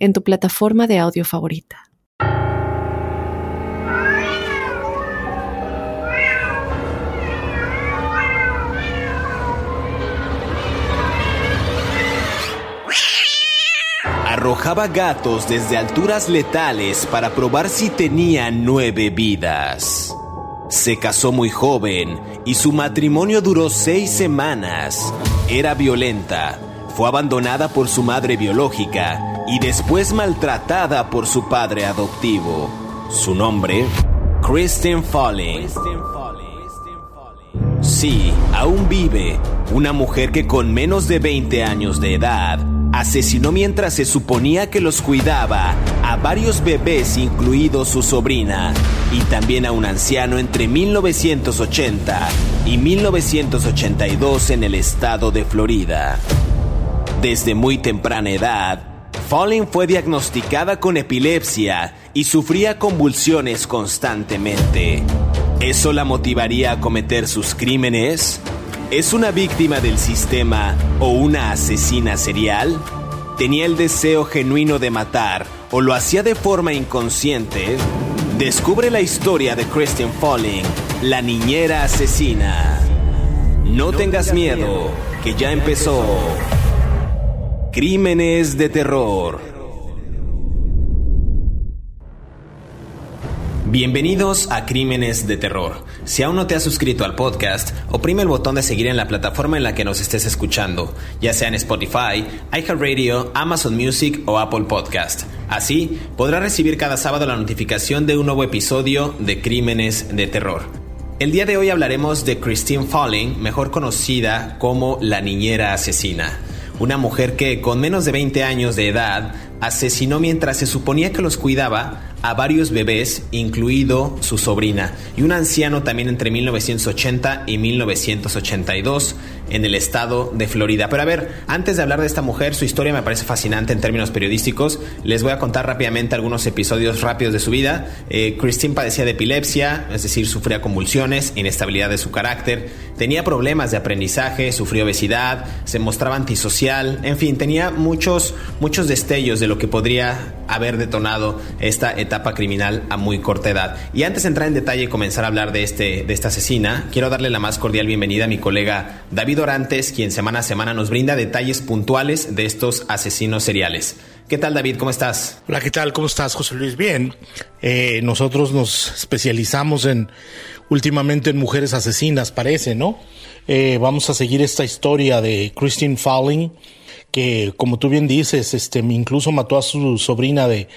en tu plataforma de audio favorita. Arrojaba gatos desde alturas letales para probar si tenían nueve vidas. Se casó muy joven y su matrimonio duró seis semanas. Era violenta, fue abandonada por su madre biológica y después maltratada por su padre adoptivo. Su nombre, Kristen Falling. Sí, aún vive, una mujer que con menos de 20 años de edad asesinó mientras se suponía que los cuidaba a varios bebés, incluido su sobrina, y también a un anciano entre 1980 y 1982 en el estado de Florida. Desde muy temprana edad, Falling fue diagnosticada con epilepsia y sufría convulsiones constantemente. ¿Eso la motivaría a cometer sus crímenes? ¿Es una víctima del sistema o una asesina serial? ¿Tenía el deseo genuino de matar o lo hacía de forma inconsciente? Descubre la historia de Christian Falling, la niñera asesina. No tengas miedo, que ya empezó. Crímenes de terror. Bienvenidos a Crímenes de Terror. Si aún no te has suscrito al podcast, oprime el botón de seguir en la plataforma en la que nos estés escuchando, ya sea en Spotify, iHeartRadio, Amazon Music o Apple Podcast. Así podrás recibir cada sábado la notificación de un nuevo episodio de Crímenes de Terror. El día de hoy hablaremos de Christine Falling, mejor conocida como la niñera asesina una mujer que con menos de 20 años de edad asesinó mientras se suponía que los cuidaba a varios bebés, incluido su sobrina, y un anciano también entre 1980 y 1982 en el estado de Florida. Pero a ver, antes de hablar de esta mujer, su historia me parece fascinante en términos periodísticos. Les voy a contar rápidamente algunos episodios rápidos de su vida. Eh, Christine padecía de epilepsia, es decir, sufría convulsiones, inestabilidad de su carácter, tenía problemas de aprendizaje, sufrió obesidad, se mostraba antisocial, en fin, tenía muchos, muchos destellos de lo que podría haber detonado esta etapa criminal a muy corta edad. Y antes de entrar en detalle y comenzar a hablar de, este, de esta asesina, quiero darle la más cordial bienvenida a mi colega David Orantes, quien semana a semana nos brinda detalles puntuales de estos asesinos seriales. ¿Qué tal David? ¿Cómo estás? Hola, ¿qué tal? ¿Cómo estás, José Luis? Bien. Eh, nosotros nos especializamos en últimamente en mujeres asesinas, parece, ¿no? Eh, vamos a seguir esta historia de Christine Falling, que como tú bien dices, este, incluso mató a su sobrina de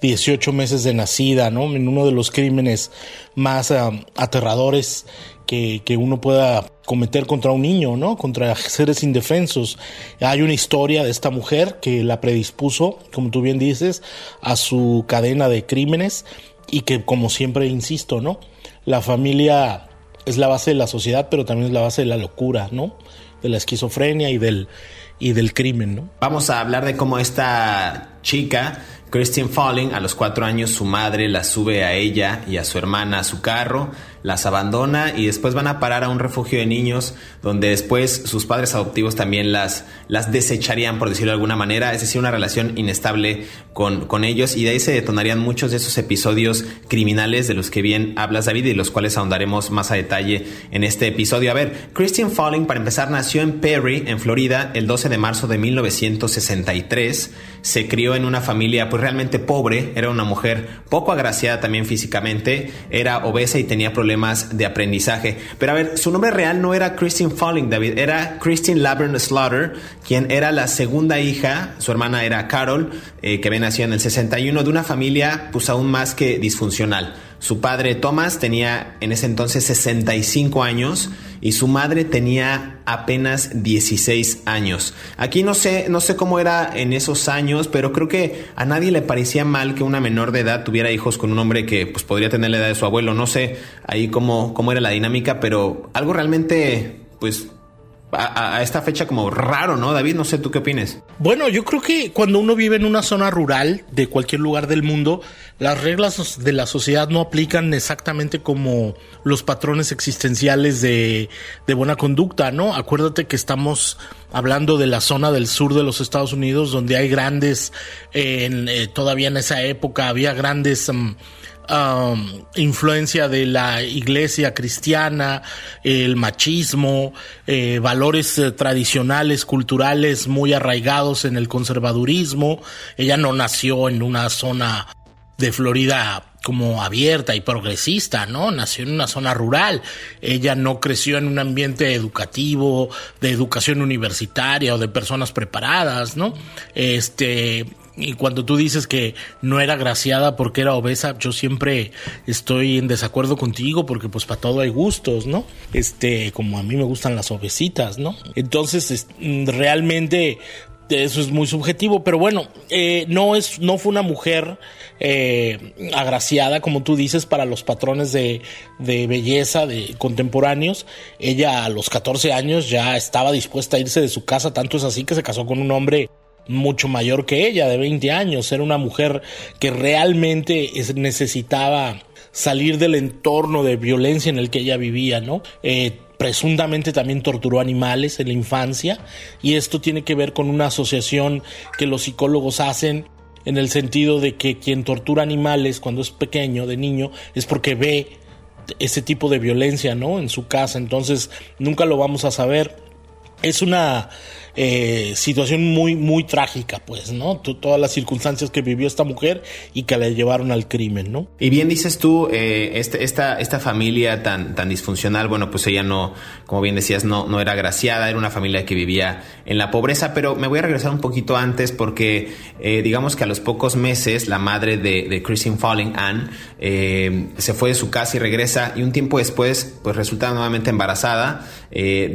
18 meses de nacida, ¿no? En uno de los crímenes más ah, aterradores que, que, uno pueda cometer contra un niño, ¿no? Contra seres indefensos. Hay una historia de esta mujer que la predispuso, como tú bien dices, a su cadena de crímenes y que, como siempre insisto, ¿no? La familia es la base de la sociedad, pero también es la base de la locura, ¿no? De la esquizofrenia y del y del crimen, ¿no? Vamos a hablar de cómo esta chica Christian Falling, a los cuatro años, su madre la sube a ella y a su hermana a su carro las abandona y después van a parar a un refugio de niños donde después sus padres adoptivos también las, las desecharían, por decirlo de alguna manera, es decir, una relación inestable con, con ellos y de ahí se detonarían muchos de esos episodios criminales de los que bien hablas David y los cuales ahondaremos más a detalle en este episodio. A ver, Christian Falling para empezar nació en Perry, en Florida, el 12 de marzo de 1963, se crió en una familia pues realmente pobre, era una mujer poco agraciada también físicamente, era obesa y tenía problemas de aprendizaje. Pero a ver, su nombre real no era Christine Falling, David, era Christine Laverne Slaughter, quien era la segunda hija, su hermana era Carol, eh, que había nacido en el 61, de una familia pues aún más que disfuncional. Su padre Thomas tenía en ese entonces 65 años y su madre tenía apenas 16 años. Aquí no sé, no sé cómo era en esos años, pero creo que a nadie le parecía mal que una menor de edad tuviera hijos con un hombre que pues podría tener la edad de su abuelo. No sé ahí cómo, cómo era la dinámica, pero algo realmente pues a, esta fecha como raro, ¿no, David? No sé, ¿tú qué opinas? Bueno, yo creo que cuando uno vive en una zona rural de cualquier lugar del mundo, las reglas de la sociedad no aplican exactamente como los patrones existenciales de, de buena conducta, ¿no? Acuérdate que estamos hablando de la zona del sur de los Estados Unidos, donde hay grandes, en, eh, todavía en esa época había grandes... Mm, Influencia de la iglesia cristiana, el machismo, eh, valores eh, tradicionales, culturales muy arraigados en el conservadurismo. Ella no nació en una zona de Florida como abierta y progresista, ¿no? Nació en una zona rural. Ella no creció en un ambiente educativo, de educación universitaria o de personas preparadas, ¿no? Este, y cuando tú dices que no era graciada porque era obesa, yo siempre estoy en desacuerdo contigo porque pues para todo hay gustos, ¿no? Este, como a mí me gustan las obesitas, ¿no? Entonces, realmente eso es muy subjetivo, pero bueno, eh, no es, no fue una mujer eh, agraciada, como tú dices, para los patrones de, de, belleza de contemporáneos. Ella a los 14 años ya estaba dispuesta a irse de su casa, tanto es así que se casó con un hombre mucho mayor que ella, de 20 años, era una mujer que realmente necesitaba salir del entorno de violencia en el que ella vivía, ¿no? Eh, presuntamente también torturó animales en la infancia y esto tiene que ver con una asociación que los psicólogos hacen en el sentido de que quien tortura animales cuando es pequeño, de niño, es porque ve ese tipo de violencia, ¿no? En su casa, entonces nunca lo vamos a saber. Es una eh, situación muy, muy trágica, pues, ¿no? todas las circunstancias que vivió esta mujer y que la llevaron al crimen, ¿no? Y bien dices tú, eh, este, esta, esta familia tan, tan disfuncional, bueno, pues ella no, como bien decías, no, no era agraciada, era una familia que vivía en la pobreza, pero me voy a regresar un poquito antes porque eh, digamos que a los pocos meses la madre de, de Christine Falling, Anne, se fue de su casa y regresa y un tiempo después pues resulta nuevamente embarazada,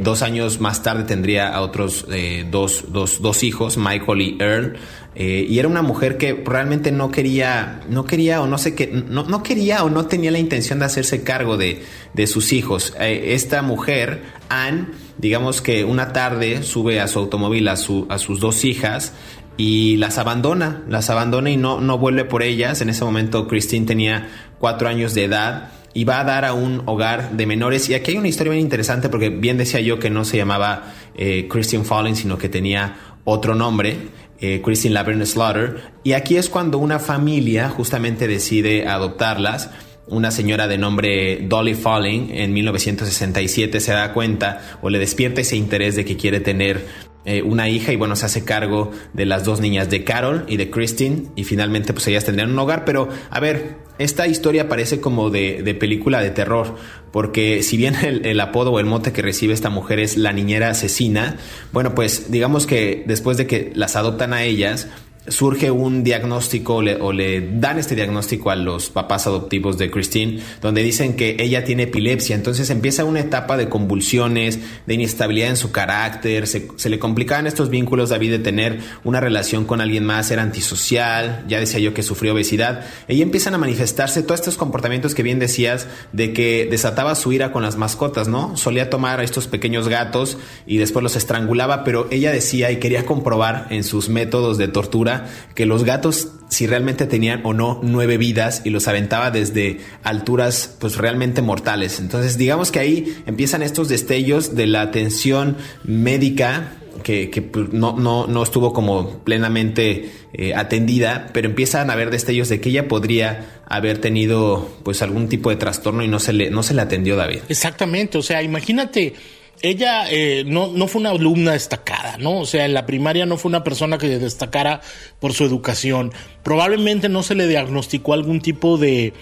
dos años más tarde tendría a otros dos, dos, dos, hijos, Michael y Earl, eh, y era una mujer que realmente no quería, no quería o no sé qué, no, no, quería o no tenía la intención de hacerse cargo de, de sus hijos. Eh, esta mujer, Anne, digamos que una tarde sube a su automóvil a, su, a sus dos hijas y las abandona, las abandona y no, no vuelve por ellas. En ese momento Christine tenía cuatro años de edad y va a dar a un hogar de menores. Y aquí hay una historia bien interesante porque bien decía yo que no se llamaba eh, Christian Falling, sino que tenía otro nombre. Eh, Christine Laverne Slaughter. Y aquí es cuando una familia justamente decide adoptarlas. Una señora de nombre Dolly Falling en 1967 se da cuenta o le despierta ese interés de que quiere tener eh, una hija y bueno, se hace cargo de las dos niñas, de Carol y de Christine, y finalmente pues ellas tendrían un hogar, pero a ver, esta historia parece como de, película de terror, porque si bien el, apodo o el mote que recibe esta mujer es la niñera asesina, bueno, pues digamos que después de que las adoptan a ellas, surge un diagnóstico o le, dan este diagnóstico a los papás adoptivos de Christine, donde dicen que ella tiene epilepsia. Entonces empieza una etapa de convulsiones, de inestabilidad en su carácter, se, le complicaban estos vínculos, David, de tener una relación con alguien más, era antisocial, ya decía yo que sufrió obesidad. Ella empiezan a manifestarse todos estos comportamientos que bien decías, de que desataba su ira con las mascotas, ¿no? Solía tomar a estos pequeños gatos y después los estrangulaba, pero ella decía y quería comprobar en sus métodos de tortura que los gatos si realmente tenían o no nueve vidas y los aventaba desde alturas pues realmente mortales. Entonces digamos que ahí empiezan estos destellos de la atención médica que, pues, no, no, estuvo como plenamente eh, atendida, pero empiezan a haber destellos de que ella podría haber tenido pues algún tipo de trastorno y no se le, no se le atendió David. Exactamente, o sea, imagínate ella eh, no, no fue una alumna destacada, ¿no? O sea, en la primaria no fue una persona que destacara por su educación. Probablemente no se le diagnosticó algún tipo de,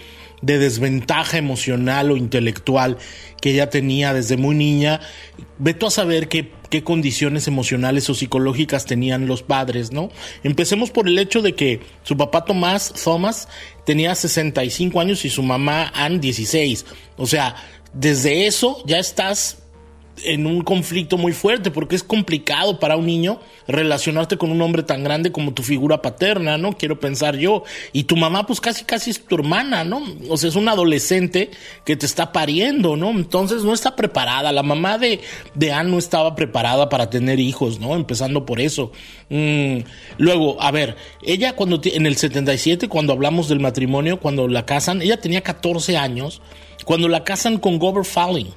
de desventaja emocional o intelectual que ella tenía desde muy niña. Veto a saber qué, qué condiciones emocionales o psicológicas tenían los padres, ¿no? Empecemos por el hecho de que su papá Tomás, Thomas, tenía 65 años y su mamá Ann 16. O sea, desde eso ya estás en un conflicto muy fuerte porque es complicado para un niño relacionarte con un hombre tan grande como tu figura paterna, ¿no? Quiero pensar yo. Y tu mamá pues casi casi es tu hermana, ¿no? O sea, es un adolescente que te está pariendo, ¿no? Entonces no está preparada. La mamá de, de Anne no estaba preparada para tener hijos, ¿no? Empezando por eso. Mm, luego, a ver, ella cuando en el 77, cuando hablamos del matrimonio, cuando la casan, ella tenía 14 años, cuando la casan con Gober Falling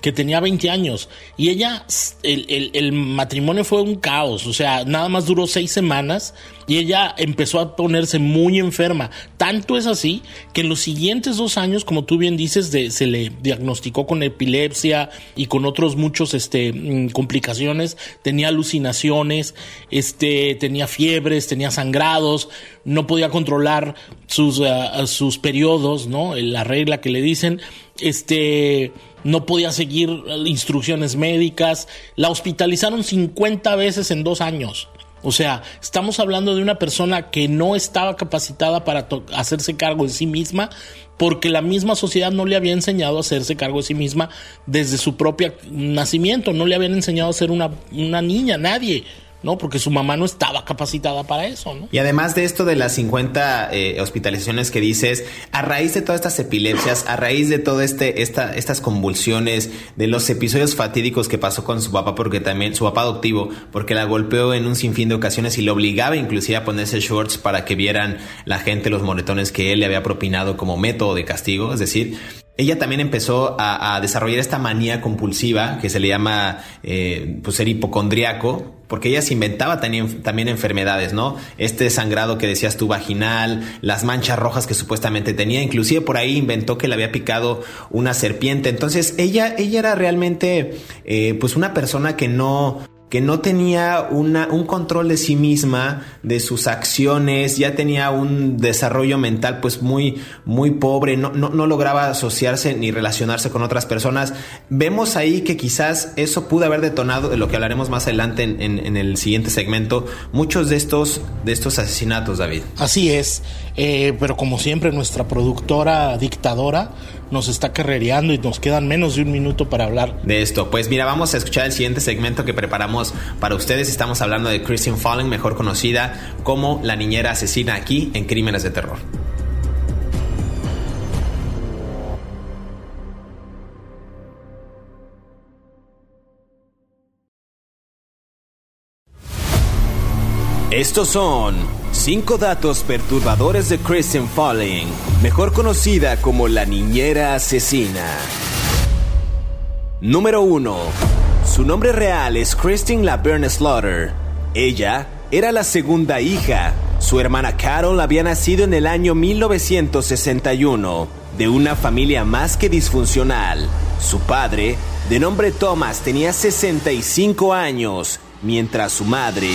que tenía 20 años y ella, el, el, matrimonio fue un caos, o sea, nada más duró seis semanas y ella empezó a ponerse muy enferma. Tanto es así que en los siguientes dos años, como tú bien dices, se le diagnosticó con epilepsia y con otros muchos este, mm, complicaciones, tenía alucinaciones, este, tenía fiebres, tenía sangrados, no podía controlar sus, uh, sus periodos, ¿no? La regla que le dicen, este no podía seguir instrucciones médicas, la hospitalizaron 50 veces en dos años. O sea, estamos hablando de una persona que no estaba capacitada para hacerse cargo de sí misma porque la misma sociedad no le había enseñado a hacerse cargo de sí misma desde su propio nacimiento, no le habían enseñado a ser una, una niña, nadie. ¿No? Porque su mamá no estaba capacitada para eso, ¿no? Y además de esto de las 50 eh, hospitalizaciones que dices, a raíz de todas estas epilepsias, a raíz de todo este, esta, estas convulsiones, de los episodios fatídicos que pasó con su papá, porque también, su papá adoptivo, porque la golpeó en un sinfín de ocasiones y lo obligaba inclusive a ponerse shorts para que vieran la gente los moretones que él le había propinado como método de castigo, es decir, ella también empezó a, desarrollar esta manía compulsiva que se le llama eh, pues ser hipocondriaco, porque ella se inventaba también, también enfermedades, ¿no? Este sangrado que decías tú vaginal, las manchas rojas que supuestamente tenía, inclusive por ahí inventó que le había picado una serpiente. Entonces ella, ella era realmente eh, pues una persona que no que no tenía una, un control de sí misma, de sus acciones, ya tenía un desarrollo mental pues muy, muy pobre, no, no, no, lograba asociarse ni relacionarse con otras personas. Vemos ahí que quizás eso pudo haber detonado, de lo que hablaremos más adelante en, en, el siguiente segmento, muchos de estos, de estos asesinatos, David. Así es, eh, pero como siempre nuestra productora dictadora nos está carrereando y nos quedan menos de un minuto para hablar de esto. Pues mira, vamos a escuchar el siguiente segmento que preparamos para ustedes. Estamos hablando de Christian Falling, mejor conocida como la niñera asesina aquí en Crímenes de Terror. Estos son 5 datos perturbadores de Kristen Falling, mejor conocida como la niñera asesina. Número 1. Su nombre real es Kristen Laverne Slaughter. Ella era la segunda hija. Su hermana Carol había nacido en el año 1961 de una familia más que disfuncional. Su padre, de nombre Thomas, tenía 65 años, mientras su madre,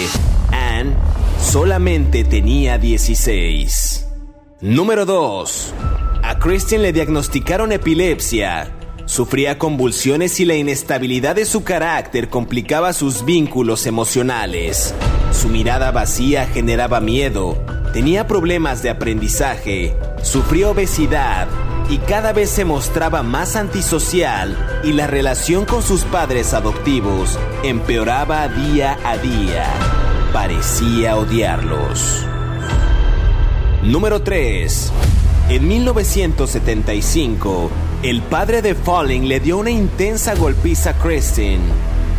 Solamente tenía 16. Número 2. A Christian le diagnosticaron epilepsia. Sufría convulsiones y la inestabilidad de su carácter complicaba sus vínculos emocionales. Su mirada vacía generaba miedo, tenía problemas de aprendizaje, sufrió obesidad y cada vez se mostraba más antisocial y la relación con sus padres adoptivos empeoraba día a día parecía odiarlos. Número 3. En 1975, el padre de Falling le dio una intensa golpiza a Kristen.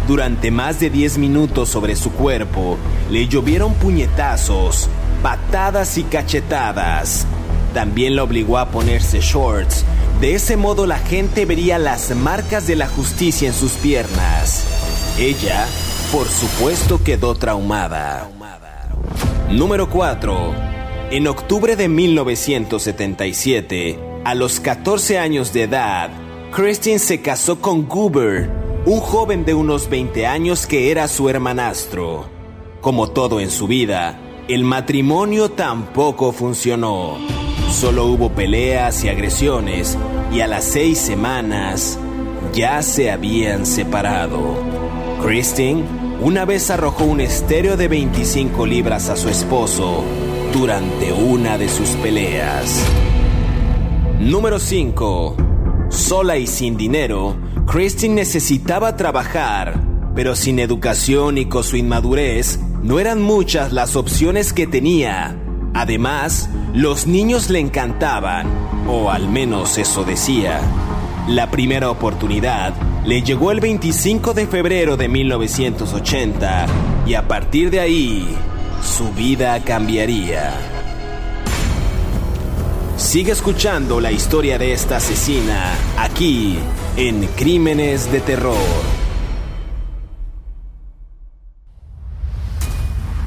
Durante más de 10 minutos sobre su cuerpo, le llovieron puñetazos, patadas y cachetadas. También la obligó a ponerse shorts. De ese modo la gente vería las marcas de la justicia en sus piernas. Ella por supuesto quedó traumada. Número 4. En octubre de 1977, a los 14 años de edad, Christine se casó con Goober, un joven de unos 20 años que era su hermanastro. Como todo en su vida, el matrimonio tampoco funcionó. Solo hubo peleas y agresiones y a las seis semanas ya se habían separado. Christine una vez arrojó un estéreo de 25 libras a su esposo durante una de sus peleas. Número 5. Sola y sin dinero, Christine necesitaba trabajar, pero sin educación y con su inmadurez, no eran muchas las opciones que tenía. Además, los niños le encantaban, o al menos eso decía. La primera oportunidad le llegó el 25 de febrero de 1980 y a partir de ahí su vida cambiaría. Sigue escuchando la historia de esta asesina aquí en Crímenes de Terror.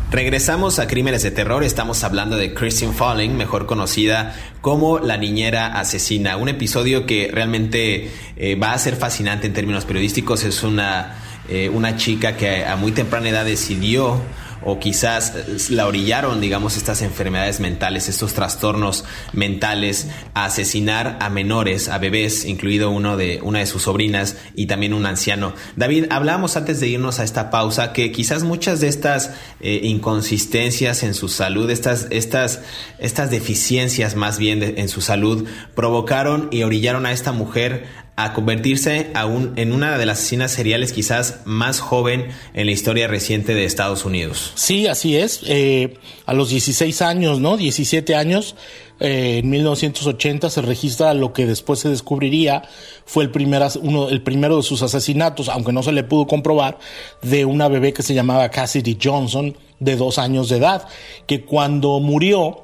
Regresamos a Crímenes de Terror, estamos hablando de Christine Falling, mejor conocida como la niñera asesina, un episodio que realmente eh, va a ser fascinante en términos periodísticos, es una, eh, una chica que a muy temprana edad decidió o quizás eh, la orillaron, digamos, estas enfermedades mentales, estos trastornos mentales, a asesinar a menores, a bebés, incluido uno de una de sus sobrinas y también un anciano. David, hablábamos antes de irnos a esta pausa que quizás muchas de estas eh, inconsistencias en su salud, estas, estas, estas deficiencias más bien en su salud, provocaron y orillaron a esta mujer a convertirse en una de las asesinas seriales quizás más joven en la historia reciente de Estados Unidos. Sí, así es. Eh, a los 16 años, ¿no? 17 años, eh, en 1980 se registra lo que después se descubriría fue el, primer, uno, el primero de sus asesinatos, aunque no se le pudo comprobar, de una bebé que se llamaba Cassidy Johnson, de dos años de edad, que cuando murió,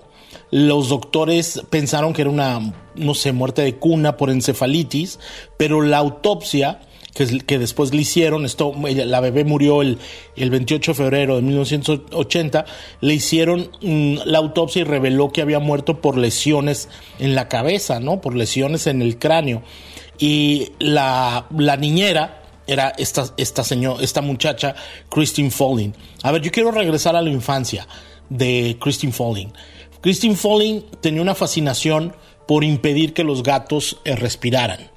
los doctores pensaron que era una, no sé, muerte de cuna por encefalitis, pero la autopsia que, después le hicieron, esto, la bebé murió el, el 28 de febrero de 1980, le hicieron mm, la autopsia y reveló que había muerto por lesiones en la cabeza, ¿no? Por lesiones en el cráneo. Y la, la niñera, era esta, esta, señor, esta muchacha, Christine Falling. A ver, yo quiero regresar a la infancia de Christine Falling. Christine Falling tenía una fascinación por impedir que los gatos eh, respiraran.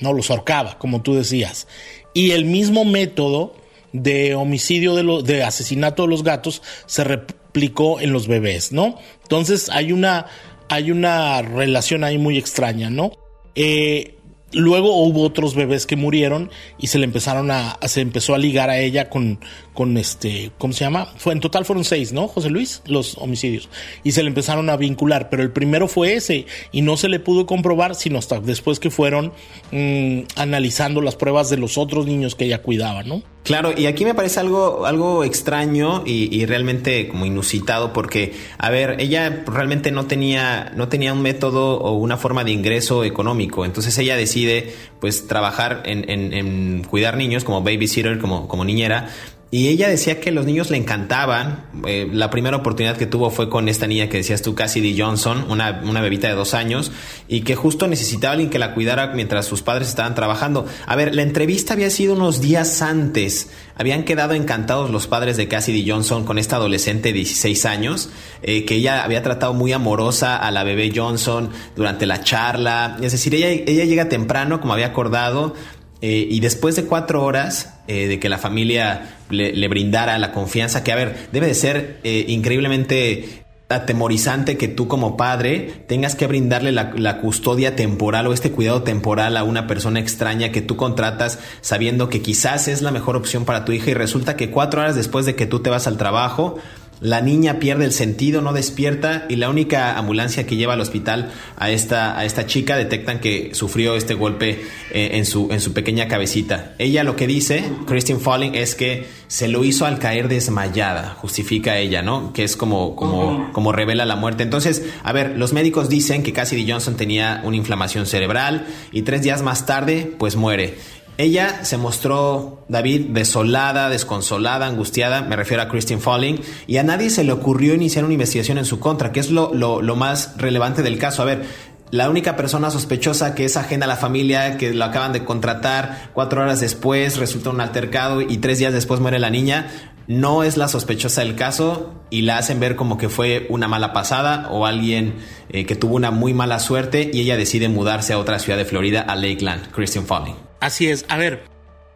No los ahorcaba, como tú decías. Y el mismo método de homicidio de, de asesinato de los gatos se replicó en los bebés, ¿no? Entonces hay una, hay una relación ahí muy extraña, ¿no? Eh, Luego hubo otros bebés que murieron y se le empezaron a, se empezó a ligar a ella con, con este, ¿cómo se llama? Fue, en total fueron seis, ¿no, José Luis? Los homicidios. Y se le empezaron a vincular, pero el primero fue ese y no se le pudo comprobar sino hasta después que fueron mm, analizando las pruebas de los otros niños que ella cuidaba, ¿no? Claro, y aquí me parece algo, algo extraño y, realmente como inusitado porque, a ver, ella realmente no tenía, no tenía un método o una forma de ingreso económico. Entonces ella decide pues trabajar en, en, en cuidar niños como babysitter, como, como niñera, y ella decía que los niños le encantaban. Eh, la primera oportunidad que tuvo fue con esta niña que decías tú, Cassidy Johnson, una, una bebita de dos años, y que justo necesitaba alguien que la cuidara mientras sus padres estaban trabajando. A ver, la entrevista había sido unos días antes. Habían quedado encantados los padres de Cassidy Johnson con esta adolescente de 16 años, eh, que ella había tratado muy amorosa a la bebé Johnson durante la charla. Es decir, ella, ella llega temprano, como había acordado, eh, y después de cuatro horas eh, de que la familia le, brindara la confianza, que a ver, debe de ser eh, increíblemente atemorizante que tú como padre tengas que brindarle la, la, custodia temporal o este cuidado temporal a una persona extraña que tú contratas sabiendo que quizás es la mejor opción para tu hija y resulta que cuatro horas después de que tú te vas al trabajo, la niña pierde el sentido, no despierta y la única ambulancia que lleva al hospital a esta, a esta chica detectan que sufrió este golpe eh, en, su, en su pequeña cabecita. Ella lo que dice, Christine Falling, es que se lo hizo al caer desmayada, justifica ella, ¿no? Que es como, como, como revela la muerte. Entonces, a ver, los médicos dicen que Cassidy Johnson tenía una inflamación cerebral y tres días más tarde, pues muere. Ella se mostró, David, desolada, desconsolada, angustiada, me refiero a Christine Falling, y a nadie se le ocurrió iniciar una investigación en su contra, que es lo, lo, más relevante del caso. A ver, la única persona sospechosa que es ajena a la familia, que lo acaban de contratar, cuatro horas después resulta un altercado y tres días después muere la niña, no es la sospechosa del caso y la hacen ver como que fue una mala pasada o alguien eh, que tuvo una muy mala suerte y ella decide mudarse a otra ciudad de Florida, a Lakeland, Christian Falling. Así es. A ver,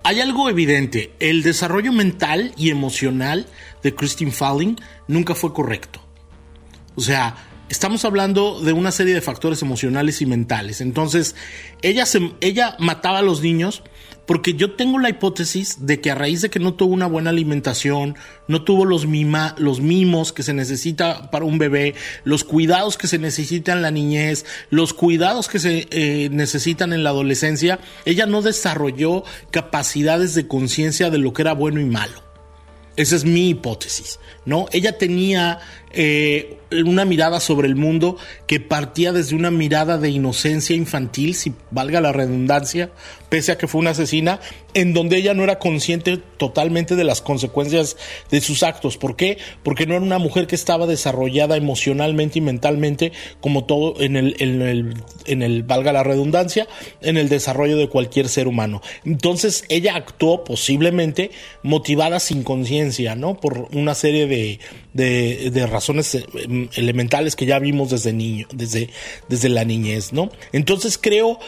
hay algo evidente. El desarrollo mental y emocional de Christine Falling nunca fue correcto. O sea, estamos hablando de una serie de factores emocionales y mentales. Entonces, ella, ella mataba a los niños porque yo tengo la hipótesis de que a raíz de que no tuvo una buena alimentación, no tuvo los, mima, los mimos que se necesita para un bebé, los cuidados que se necesitan en la niñez, los cuidados que se eh, necesitan en la adolescencia, ella no desarrolló capacidades de conciencia de lo que era bueno y malo. Esa es mi hipótesis, ¿no? Ella tenía eh, una mirada sobre el mundo que partía desde una mirada de inocencia infantil, si valga la redundancia, pese a que fue una asesina, en donde ella no era consciente totalmente de las consecuencias de sus actos. ¿Por qué? Porque no era una mujer que estaba desarrollada emocionalmente y mentalmente como todo en el, en el, en el valga la redundancia, en el desarrollo de cualquier ser humano. Entonces ella actuó posiblemente motivada sin conciencia, ¿no? Por una serie de, de, razones eh, elementales que ya vimos desde niño, desde, desde la niñez, ¿no? Entonces creo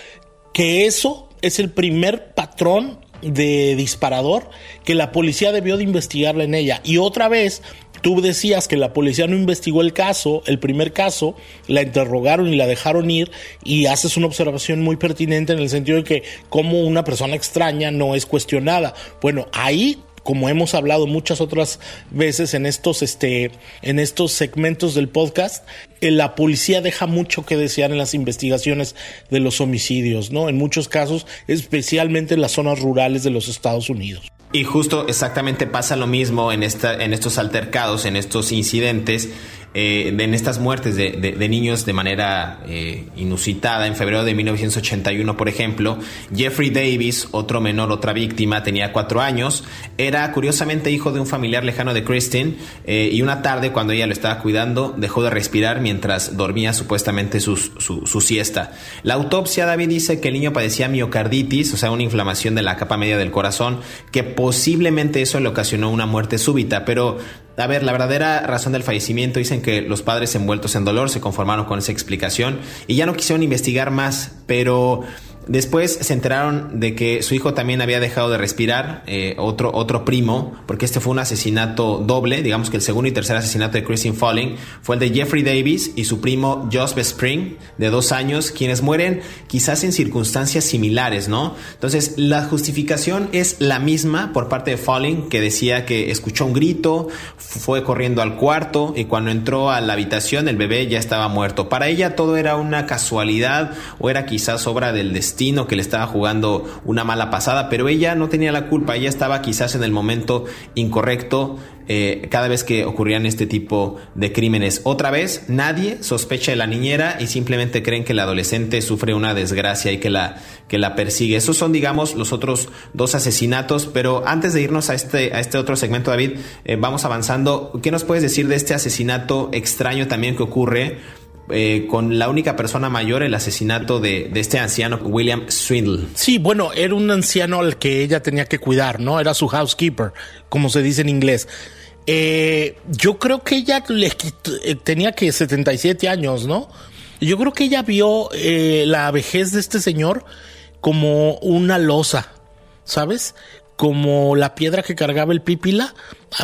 que eso es el primer patrón de disparador que la policía debió de investigarla en ella. Y otra vez, tú decías que la policía no investigó el caso, el primer caso, la interrogaron y la dejaron ir y haces una observación muy pertinente en el sentido de que como una persona extraña no es cuestionada. Bueno, ahí como hemos hablado muchas otras veces en estos, este, en estos segmentos del podcast, eh, la policía deja mucho que desear en las investigaciones de los homicidios, ¿no? En muchos casos, especialmente en las zonas rurales de los Estados Unidos. Y justo exactamente pasa lo mismo en, esta, en estos altercados, en estos incidentes eh, en estas muertes de, de, niños de manera eh, inusitada. En febrero de 1981, por ejemplo, Jeffrey Davis, otro menor, otra víctima, tenía cuatro años. Era curiosamente hijo de un familiar lejano de Christine eh, y una tarde, cuando ella lo estaba cuidando, dejó de respirar mientras dormía supuestamente su, su, su siesta. La autopsia, David dice que el niño padecía miocarditis, o sea, una inflamación de la capa media del corazón, que posiblemente eso le ocasionó una muerte súbita, pero a ver, la verdadera razón del fallecimiento dicen que los padres envueltos en dolor se conformaron con esa explicación y ya no quisieron investigar más, pero Después se enteraron de que su hijo también había dejado de respirar, eh, otro, otro primo, porque este fue un asesinato doble, digamos que el segundo y tercer asesinato de Christine Falling fue el de Jeffrey Davis y su primo Joseph Spring, de dos años, quienes mueren quizás en circunstancias similares, ¿no? Entonces, la justificación es la misma por parte de Falling, que decía que escuchó un grito, fue corriendo al cuarto y cuando entró a la habitación el bebé ya estaba muerto. Para ella todo era una casualidad o era quizás obra del destino que le estaba jugando una mala pasada, pero ella no tenía la culpa, ella estaba quizás en el momento incorrecto eh, cada vez que ocurrían este tipo de crímenes. Otra vez, nadie sospecha de la niñera y simplemente creen que el adolescente sufre una desgracia y que la, que la persigue. Esos son, digamos, los otros dos asesinatos, pero antes de irnos a este, a este otro segmento, David, eh, vamos avanzando. ¿Qué nos puedes decir de este asesinato extraño también que ocurre? Eh, con la única persona mayor, el asesinato de, este anciano, William Swindle. Sí, bueno, era un anciano al que ella tenía que cuidar, ¿no? Era su housekeeper, como se dice en inglés. Eh, yo creo que ella eh, tenía que 77 años, ¿no? Yo creo que ella vio la vejez de este señor como una losa, ¿sabes? Como la piedra que cargaba el pípila,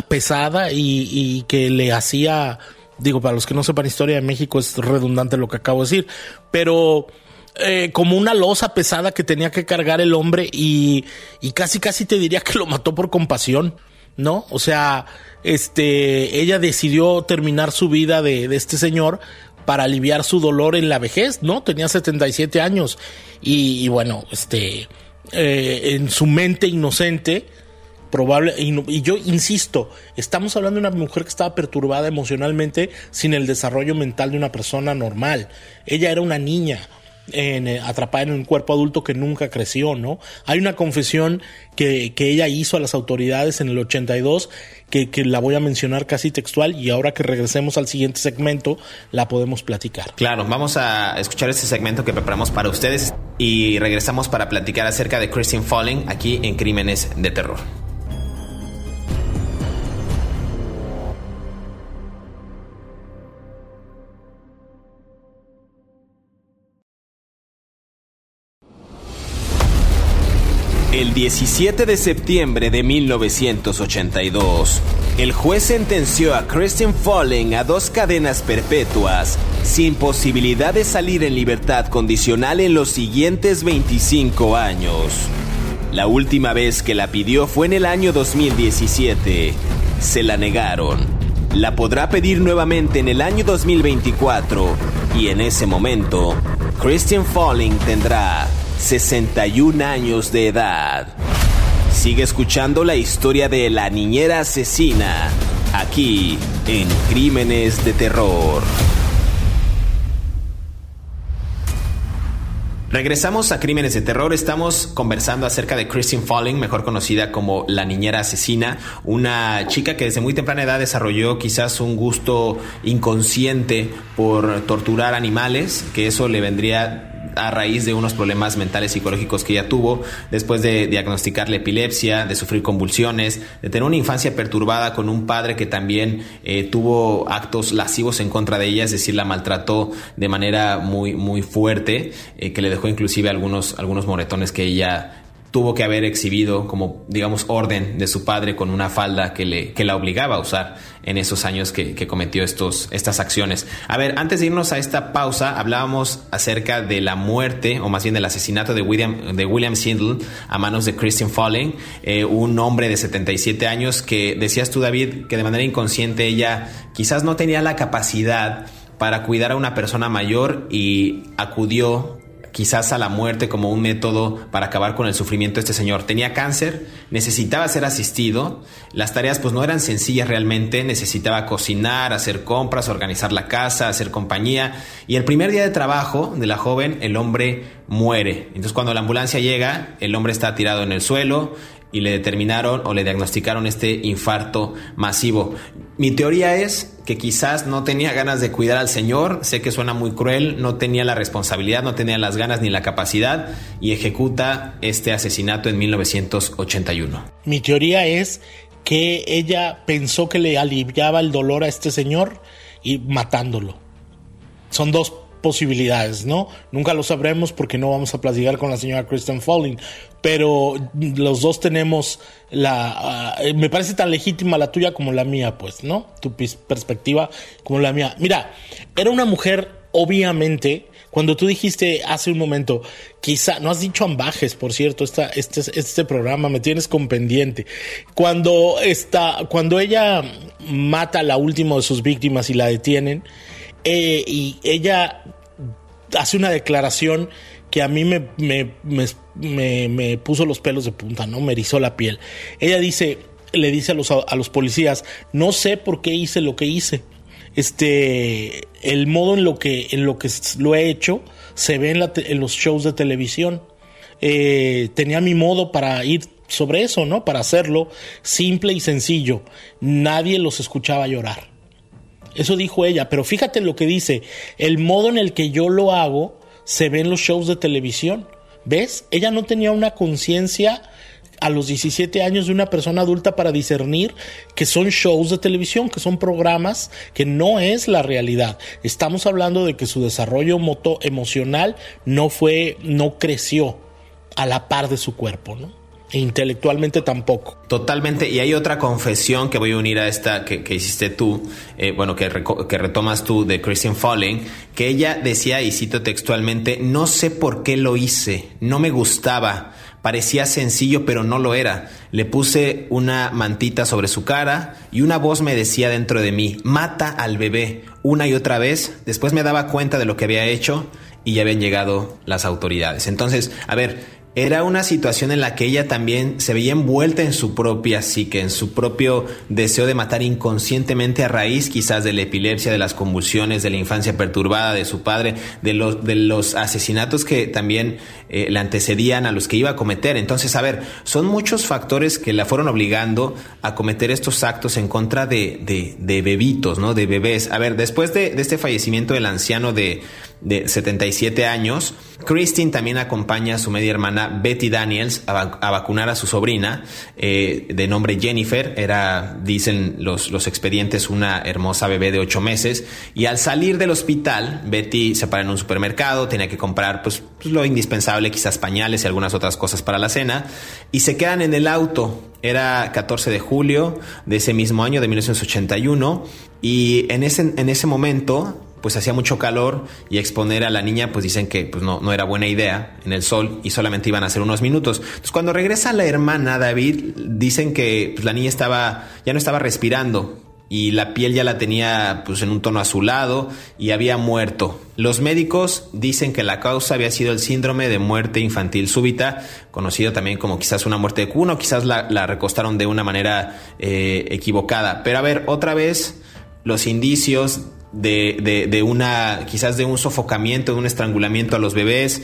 pesada y que le hacía digo, para los que no sepan historia de México es redundante lo que acabo de decir, pero eh, como una losa pesada que tenía que cargar el hombre y, y casi casi te diría que lo mató por compasión, ¿no? O sea, este, ella decidió terminar su vida de, de este señor para aliviar su dolor en la vejez, ¿no? Tenía 77 años y, bueno, este, eh, en su mente inocente, probable, y, yo insisto, estamos hablando de una mujer que estaba perturbada emocionalmente sin el desarrollo mental de una persona normal. Ella era una niña. Eh, atrapada en un cuerpo adulto que nunca creció, ¿no? Hay una confesión que, que ella hizo a las autoridades en el 82 que, que, la voy a mencionar casi textual y ahora que regresemos al siguiente segmento la podemos platicar. Claro, vamos a escuchar este segmento que preparamos para ustedes y regresamos para platicar acerca de Christine Falling aquí en Crímenes de Terror. El 17 de septiembre de 1982, el juez sentenció a Christian Falling a dos cadenas perpetuas, sin posibilidad de salir en libertad condicional en los siguientes 25 años. La última vez que la pidió fue en el año 2017. Se la negaron. La podrá pedir nuevamente en el año 2024 y en ese momento, Christian Falling tendrá 61 años de edad. Sigue escuchando la historia de la niñera asesina, aquí en Crímenes de Terror. Regresamos a Crímenes de Terror. Estamos conversando acerca de Christine Falling, mejor conocida como la niñera asesina, una chica que desde muy temprana edad desarrolló quizás un gusto inconsciente por torturar animales, que eso le vendría a raíz de unos problemas mentales psicológicos que ella tuvo, después de diagnosticarle epilepsia, de sufrir convulsiones, de tener una infancia perturbada con un padre que también eh, tuvo actos lascivos en contra de ella, es decir, la maltrató de manera muy, muy fuerte, eh, que le dejó inclusive algunos, algunos moretones que ella tuvo que haber exhibido como, digamos, orden de su padre con una falda que, le, que la obligaba a usar en esos años que, cometió estos, estas acciones. A ver, antes de irnos a esta pausa, hablábamos acerca de la muerte, o más bien del asesinato de William, de William Sindel a manos de Christian Falling, eh, un hombre de 77 años que, decías tú, David, que de manera inconsciente ella quizás no tenía la capacidad para cuidar a una persona mayor y acudió quizás a la muerte como un método para acabar con el sufrimiento de este señor. Tenía cáncer, necesitaba ser asistido, las tareas pues no eran sencillas realmente, necesitaba cocinar, hacer compras, organizar la casa, hacer compañía y el primer día de trabajo de la joven el hombre muere. Entonces cuando la ambulancia llega, el hombre está tirado en el suelo, y le determinaron o le diagnosticaron este infarto masivo. Mi teoría es que quizás no tenía ganas de cuidar al Señor, sé que suena muy cruel, no tenía la responsabilidad, no tenía las ganas ni la capacidad y ejecuta este asesinato en 1981. Mi teoría es que ella pensó que le aliviaba el dolor a este señor y matándolo. Son dos posibilidades, ¿no? Nunca lo sabremos porque no vamos a platicar con la señora Kristen Falling, pero los dos tenemos la... Ah, me parece tan legítima la tuya como la mía, pues, ¿no? Tu perspectiva como la mía. Mira, era una mujer, obviamente, cuando tú dijiste hace un momento, quizá, no has dicho ambajes, por cierto, esta, este, este programa me tienes con pendiente. Cuando, está, cuando ella mata a la última de sus víctimas y la detienen, eh, y ella hace una declaración que a mí me, me, puso los pelos de punta, ¿no? Me erizó la piel. Ella dice, le dice a los, a los policías, no sé por qué hice lo que hice. Este, el modo en lo que, en lo que lo he hecho se ve en, en los shows de televisión. Eh, tenía mi modo para ir sobre eso, ¿no? Para hacerlo simple y sencillo. Nadie los escuchaba llorar. Eso dijo ella, pero fíjate lo que dice, el modo en el que yo lo hago se ve en los shows de televisión. ¿Ves? Ella no tenía una conciencia a los 17 años de una persona adulta para discernir que son shows de televisión, que son programas, que no es la realidad. Estamos hablando de que su desarrollo moto emocional no fue, no creció a la par de su cuerpo, ¿no? Intelectualmente tampoco. Totalmente. Y hay otra confesión que voy a unir a esta que, hiciste tú, eh, bueno, que, que, retomas tú de Christian Falling, que ella decía, y cito textualmente, no sé por qué lo hice, no me gustaba, parecía sencillo, pero no lo era. Le puse una mantita sobre su cara y una voz me decía dentro de mí, mata al bebé, una y otra vez. Después me daba cuenta de lo que había hecho y ya habían llegado las autoridades. Entonces, a ver, era una situación en la que ella también se veía envuelta en su propia psique, en su propio deseo de matar inconscientemente a raíz quizás de la epilepsia, de las convulsiones, de la infancia perturbada de su padre, de los, de los asesinatos que también eh, le antecedían a los que iba a cometer. Entonces, a ver, son muchos factores que la fueron obligando a cometer estos actos en contra de, de, bebitos, ¿no? De bebés. A ver, después de, de este fallecimiento del anciano de, de 77 años. Christine también acompaña a su media hermana Betty Daniels a, vacunar a su sobrina eh, de nombre Jennifer. Era, dicen los, los expedientes, una hermosa bebé de 8 meses. Y al salir del hospital, Betty se para en un supermercado, tenía que comprar pues, pues, lo indispensable, quizás pañales y algunas otras cosas para la cena. Y se quedan en el auto. Era 14 de julio de ese mismo año, de 1981. Y en ese, en ese momento pues hacía mucho calor y exponer a la niña, pues dicen que pues no, no era buena idea en el sol y solamente iban a ser unos minutos. Entonces cuando regresa la hermana David, dicen que pues, la niña estaba, ya no estaba respirando y la piel ya la tenía pues en un tono azulado y había muerto. Los médicos dicen que la causa había sido el síndrome de muerte infantil súbita, conocido también como quizás una muerte de cuna, quizás la, recostaron de una manera eh, equivocada. Pero a ver, otra vez los indicios de, de, una, quizás de un sofocamiento, de un estrangulamiento a los bebés.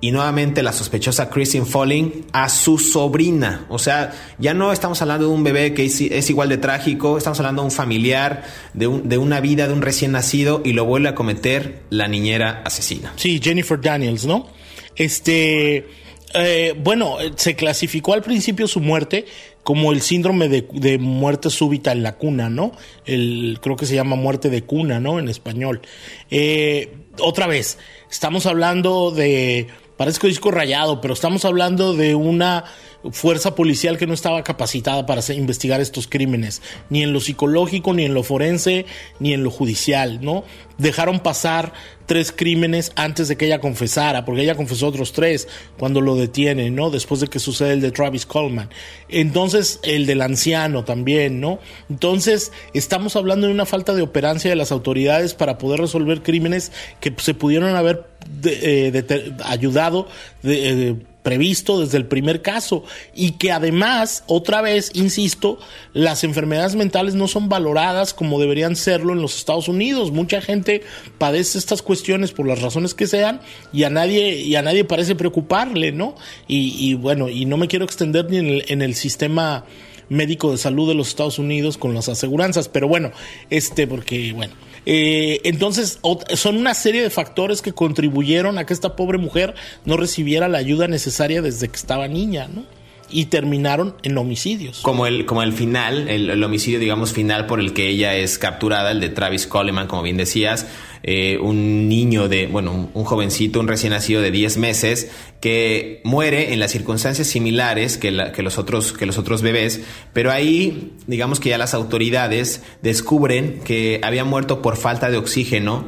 Y nuevamente la sospechosa Christine Falling a su sobrina. O sea, ya no estamos hablando de un bebé que es, igual de trágico, estamos hablando de un familiar, de, un, de una vida, de un recién nacido, y lo vuelve a cometer la niñera asesina. Sí, Jennifer Daniels, ¿no? Este. Eh, bueno, se clasificó al principio su muerte como el síndrome de, muerte súbita en la cuna, ¿no? El, creo que se llama muerte de cuna, ¿no? En español. Eh, otra vez, estamos hablando de, parezco disco rayado, pero estamos hablando de una fuerza policial que no estaba capacitada para investigar estos crímenes, ni en lo psicológico, ni en lo forense, ni en lo judicial, ¿no? Dejaron pasar tres crímenes antes de que ella confesara, porque ella confesó otros tres cuando lo detienen, ¿no? Después de que sucede el de Travis Coleman. Entonces, el del anciano también, ¿no? Entonces, estamos hablando de una falta de operancia de las autoridades para poder resolver crímenes que se pudieron haber eh, ayudado de, eh, previsto desde el primer caso y que además, otra vez, insisto, las enfermedades mentales no son valoradas como deberían serlo en los Estados Unidos. Mucha gente padece estas cuestiones por las razones que sean y a nadie, y a nadie parece preocuparle, ¿no? Y, bueno, y no me quiero extender ni en el, en el sistema médico de salud de los Estados Unidos con las aseguranzas, pero bueno, este, porque, bueno, eh, entonces, son una serie de factores que contribuyeron a que esta pobre mujer no recibiera la ayuda necesaria desde que estaba niña, ¿no? Y terminaron en homicidios. Como el, como el final, el, homicidio, digamos, final por el que ella es capturada, el de Travis Coleman, como bien decías, eh, un niño de, bueno, un, jovencito, un recién nacido de 10 meses, que muere en las circunstancias similares que, que, los otros, que los otros bebés, pero ahí, digamos que ya las autoridades descubren que había muerto por falta de oxígeno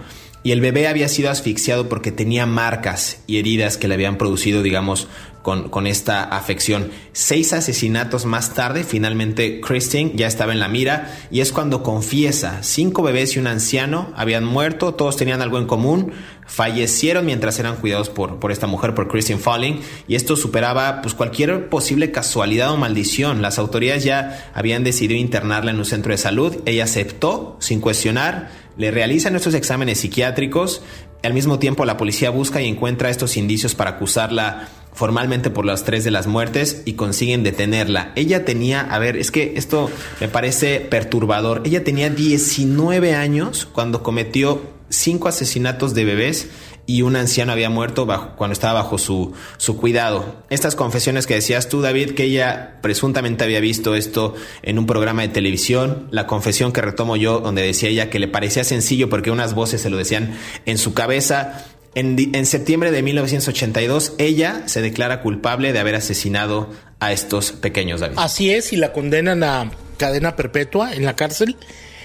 y el bebé había sido asfixiado porque tenía marcas y heridas que le habían producido, digamos, con, esta afección. Seis asesinatos más tarde, finalmente Christine ya estaba en la mira y es cuando confiesa, cinco bebés y un anciano habían muerto, todos tenían algo en común, fallecieron mientras eran cuidados por, por esta mujer, por Christine Falling, y esto superaba pues cualquier posible casualidad o maldición. Las autoridades ya habían decidido internarla en un centro de salud, ella aceptó sin cuestionar le realizan estos exámenes psiquiátricos. Al mismo tiempo, la policía busca y encuentra estos indicios para acusarla formalmente por las tres de las muertes y consiguen detenerla. Ella tenía, a ver, es que esto me parece perturbador. Ella tenía 19 años cuando cometió cinco asesinatos de bebés y un anciano había muerto bajo, cuando estaba bajo su, su cuidado. Estas confesiones que decías tú, David, que ella presuntamente había visto esto en un programa de televisión, la confesión que retomo yo, donde decía ella que le parecía sencillo porque unas voces se lo decían en su cabeza. En, en septiembre de 1982, ella se declara culpable de haber asesinado a estos pequeños, David. Así es, y la condenan a cadena perpetua en la cárcel.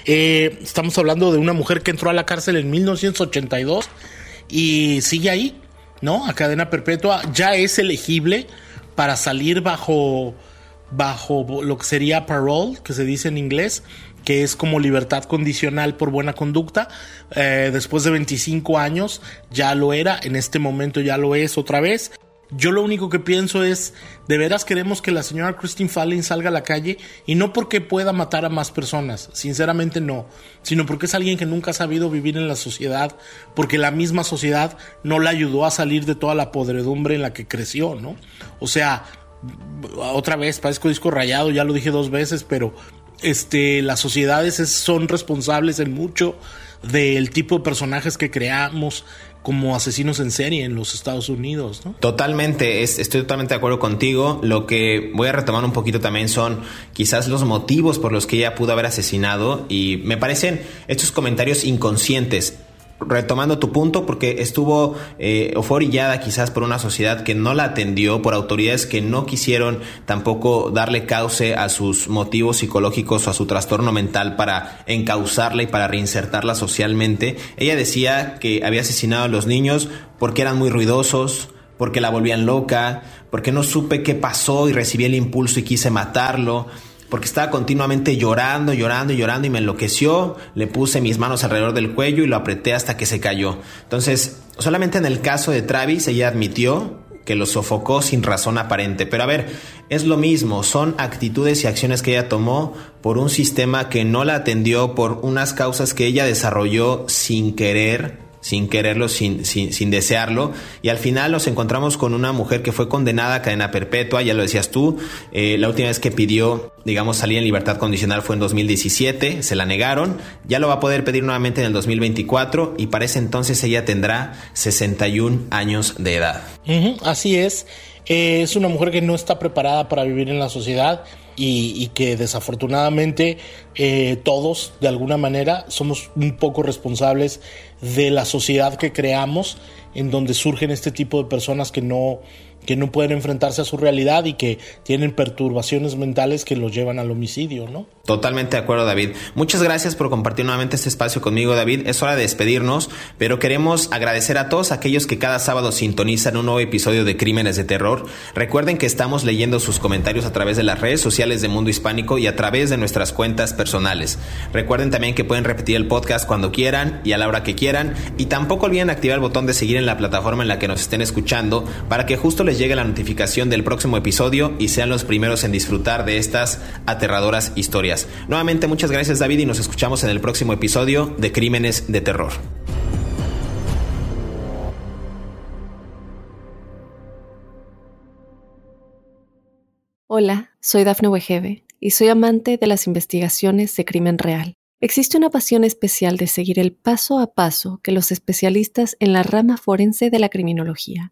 Eh, estamos hablando de una mujer que entró a la cárcel en 1982 y sigue ahí, ¿no? A cadena perpetua, ya es elegible para salir bajo, bajo lo que sería parole, que se dice en inglés, que es como libertad condicional por buena conducta. Eh, después de 25 años ya lo era, en este momento ya lo es otra vez. Yo lo único que pienso es, de veras queremos que la señora Christine Fallon salga a la calle y no porque pueda matar a más personas, sinceramente no, sino porque es alguien que nunca ha sabido vivir en la sociedad, porque la misma sociedad no la ayudó a salir de toda la podredumbre en la que creció, ¿no? O sea, otra vez, parezco disco rayado, ya lo dije dos veces, pero este, las sociedades son responsables en mucho del tipo de personajes que creamos, como asesinos en serie en los Estados Unidos, ¿no? Totalmente, estoy totalmente de acuerdo contigo. Lo que voy a retomar un poquito también son quizás los motivos por los que ella pudo haber asesinado y me parecen estos comentarios inconscientes retomando tu punto, porque estuvo eh, o quizás por una sociedad que no la atendió, por autoridades que no quisieron tampoco darle cauce a sus motivos psicológicos o a su trastorno mental para encauzarla y para reinsertarla socialmente. Ella decía que había asesinado a los niños porque eran muy ruidosos, porque la volvían loca, porque no supe qué pasó y recibí el impulso y quise matarlo porque estaba continuamente llorando, llorando y llorando y me enloqueció, le puse mis manos alrededor del cuello y lo apreté hasta que se cayó. Entonces, solamente en el caso de Travis ella admitió que lo sofocó sin razón aparente. Pero a ver, es lo mismo, son actitudes y acciones que ella tomó por un sistema que no la atendió, por unas causas que ella desarrolló sin querer sin quererlo, sin, sin, desearlo. Y al final nos encontramos con una mujer que fue condenada a cadena perpetua, ya lo decías tú. Eh, la última vez que pidió, digamos, salir en libertad condicional fue en 2017, se la negaron. Ya lo va a poder pedir nuevamente en el 2024 y para ese entonces ella tendrá 61 años de edad. así es. Eh, es una mujer que no está preparada para vivir en la sociedad y, que desafortunadamente eh, todos, de alguna manera, somos un poco responsables de la sociedad que creamos, en donde surgen este tipo de personas que no que no pueden enfrentarse a su realidad y que tienen perturbaciones mentales que los llevan al homicidio, ¿no? Totalmente de acuerdo, David. Muchas gracias por compartir nuevamente este espacio conmigo, David. Es hora de despedirnos, pero queremos agradecer a todos aquellos que cada sábado sintonizan un nuevo episodio de Crímenes de Terror. Recuerden que estamos leyendo sus comentarios a través de las redes sociales de Mundo Hispánico y a través de nuestras cuentas personales. Recuerden también que pueden repetir el podcast cuando quieran y a la hora que quieran. Y tampoco olviden activar el botón de seguir en la plataforma en la que nos estén escuchando para que justo les llegue la notificación del próximo episodio y sean los primeros en disfrutar de estas aterradoras historias. Nuevamente muchas gracias David y nos escuchamos en el próximo episodio de Crímenes de Terror. Hola, soy Dafne Wegebe y soy amante de las investigaciones de crimen real. Existe una pasión especial de seguir el paso a paso que los especialistas en la rama forense de la criminología